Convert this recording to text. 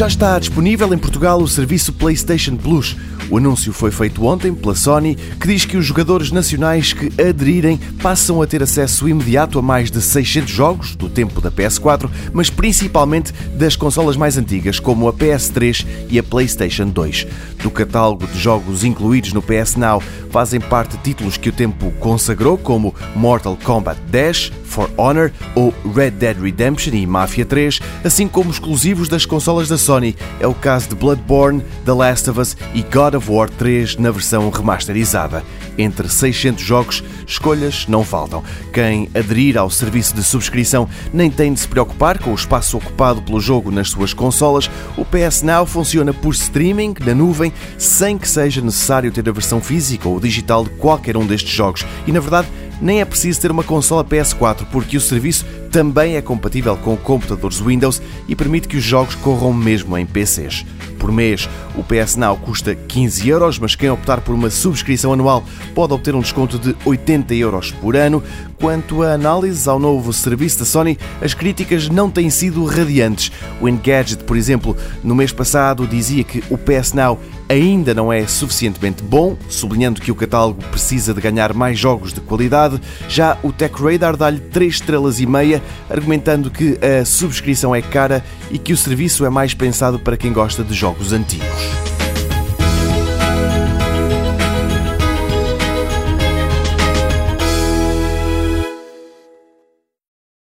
Já está disponível em Portugal o serviço PlayStation Plus. O anúncio foi feito ontem pela Sony, que diz que os jogadores nacionais que aderirem passam a ter acesso imediato a mais de 600 jogos do tempo da PS4, mas principalmente das consolas mais antigas, como a PS3 e a PlayStation 2. Do catálogo de jogos incluídos no PS Now fazem parte títulos que o tempo consagrou, como Mortal Kombat 10, For Honor ou Red Dead Redemption e Mafia 3, assim como exclusivos das consolas da Sony. É o caso de Bloodborne, The Last of Us e God of War 3 na versão remasterizada. Entre 600 jogos, escolhas não faltam. Quem aderir ao serviço de subscrição nem tem de se preocupar com o espaço ocupado pelo jogo nas suas consolas. O PS Now funciona por streaming na nuvem, sem que seja necessário ter a versão física ou digital de qualquer um destes jogos. E na verdade, nem é preciso ter uma consola PS4, porque o serviço também é compatível com computadores Windows e permite que os jogos corram mesmo em PCs. Por mês, o PS Now custa 15 euros, mas quem optar por uma subscrição anual pode obter um desconto de 80 euros por ano. Quanto a análises ao novo serviço da Sony, as críticas não têm sido radiantes. O Engadget, por exemplo, no mês passado dizia que o PS Now ainda não é suficientemente bom, sublinhando que o catálogo precisa de ganhar mais jogos de qualidade. Já o Tech Radar dá-lhe 3 estrelas e meia, argumentando que a subscrição é cara e que o serviço é mais pensado para quem gosta de jogos antigos.